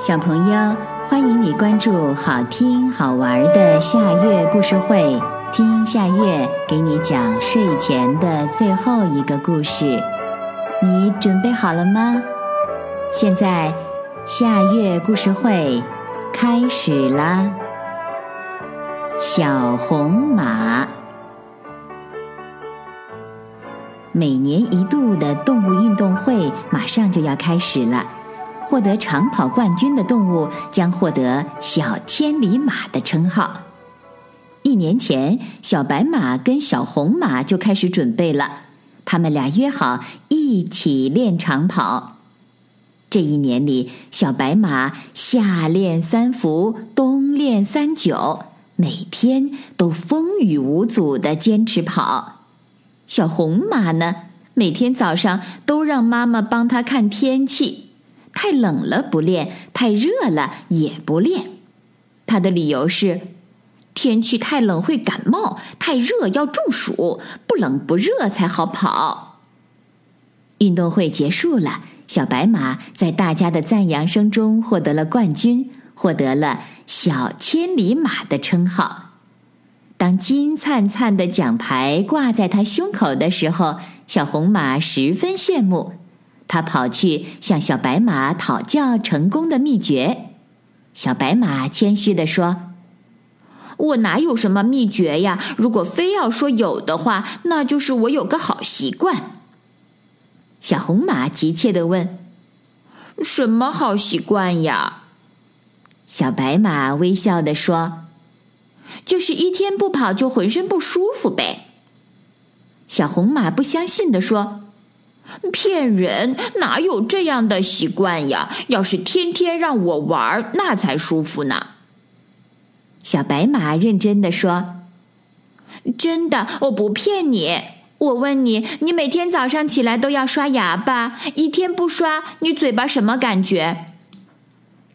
小朋友，欢迎你关注好听好玩的夏月故事会，听夏月给你讲睡前的最后一个故事。你准备好了吗？现在夏月故事会开始啦！小红马，每年一度的动物运动会马上就要开始了。获得长跑冠军的动物将获得“小千里马”的称号。一年前，小白马跟小红马就开始准备了，他们俩约好一起练长跑。这一年里，小白马夏练三伏，冬练三九，每天都风雨无阻的坚持跑。小红马呢，每天早上都让妈妈帮它看天气。太冷了不练，太热了也不练。他的理由是：天气太冷会感冒，太热要中暑，不冷不热才好跑。运动会结束了，小白马在大家的赞扬声中获得了冠军，获得了“小千里马”的称号。当金灿灿的奖牌挂在他胸口的时候，小红马十分羡慕。他跑去向小白马讨教成功的秘诀。小白马谦虚地说：“我哪有什么秘诀呀？如果非要说有的话，那就是我有个好习惯。”小红马急切地问：“什么好习惯呀？”小白马微笑地说：“就是一天不跑就浑身不舒服呗。”小红马不相信地说。骗人！哪有这样的习惯呀？要是天天让我玩，那才舒服呢。小白马认真的说：“真的，我不骗你。我问你，你每天早上起来都要刷牙吧？一天不刷，你嘴巴什么感觉？”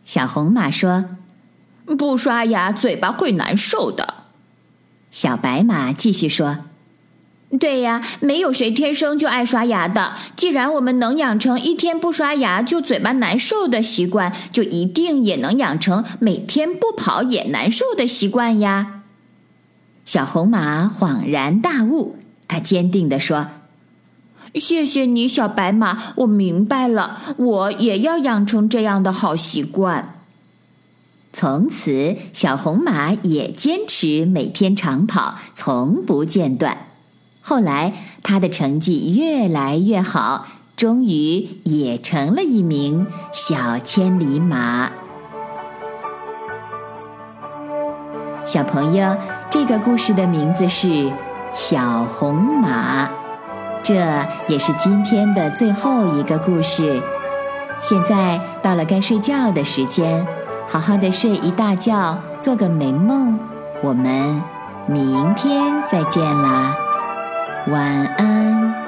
小红马说：“不刷牙，嘴巴会难受的。”小白马继续说。对呀，没有谁天生就爱刷牙的。既然我们能养成一天不刷牙就嘴巴难受的习惯，就一定也能养成每天不跑也难受的习惯呀。小红马恍然大悟，他坚定地说：“谢谢你，小白马，我明白了，我也要养成这样的好习惯。”从此，小红马也坚持每天长跑，从不间断。后来，他的成绩越来越好，终于也成了一名小千里马。小朋友，这个故事的名字是《小红马》，这也是今天的最后一个故事。现在到了该睡觉的时间，好好的睡一大觉，做个美梦。我们明天再见啦！晚安。